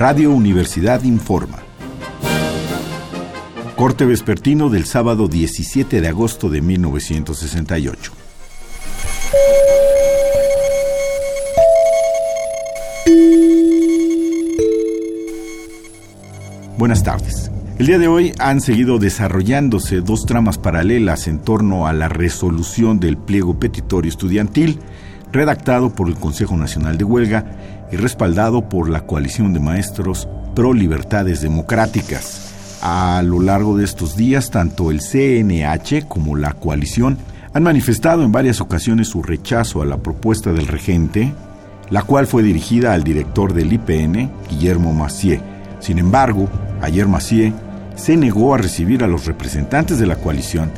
Radio Universidad informa. Corte vespertino del sábado 17 de agosto de 1968. Buenas tardes. El día de hoy han seguido desarrollándose dos tramas paralelas en torno a la resolución del pliego petitorio estudiantil redactado por el Consejo Nacional de Huelga y respaldado por la coalición de maestros pro libertades democráticas. A lo largo de estos días, tanto el CNH como la coalición han manifestado en varias ocasiones su rechazo a la propuesta del regente, la cual fue dirigida al director del IPN, Guillermo Macié. Sin embargo, ayer Macié se negó a recibir a los representantes de la coalición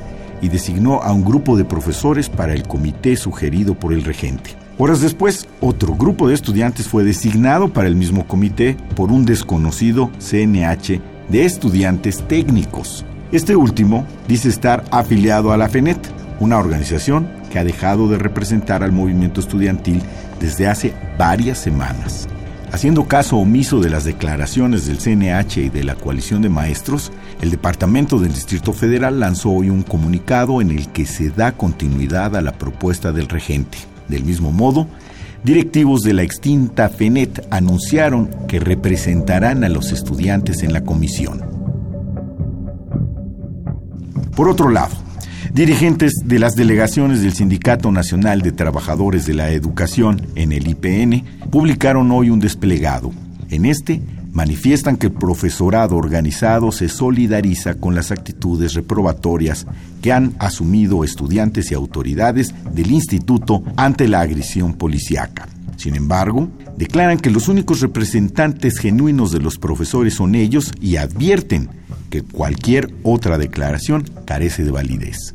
y designó a un grupo de profesores para el comité sugerido por el regente. Horas después, otro grupo de estudiantes fue designado para el mismo comité por un desconocido CNH de estudiantes técnicos. Este último dice estar afiliado a la FENET, una organización que ha dejado de representar al movimiento estudiantil desde hace varias semanas. Haciendo caso omiso de las declaraciones del CNH y de la coalición de maestros, el Departamento del Distrito Federal lanzó hoy un comunicado en el que se da continuidad a la propuesta del regente. Del mismo modo, directivos de la extinta FENET anunciaron que representarán a los estudiantes en la comisión. Por otro lado, dirigentes de las delegaciones del Sindicato Nacional de Trabajadores de la Educación en el IPN publicaron hoy un desplegado. En este manifiestan que el profesorado organizado se solidariza con las actitudes reprobatorias que han asumido estudiantes y autoridades del instituto ante la agresión policiaca. Sin embargo, declaran que los únicos representantes genuinos de los profesores son ellos y advierten que cualquier otra declaración carece de validez.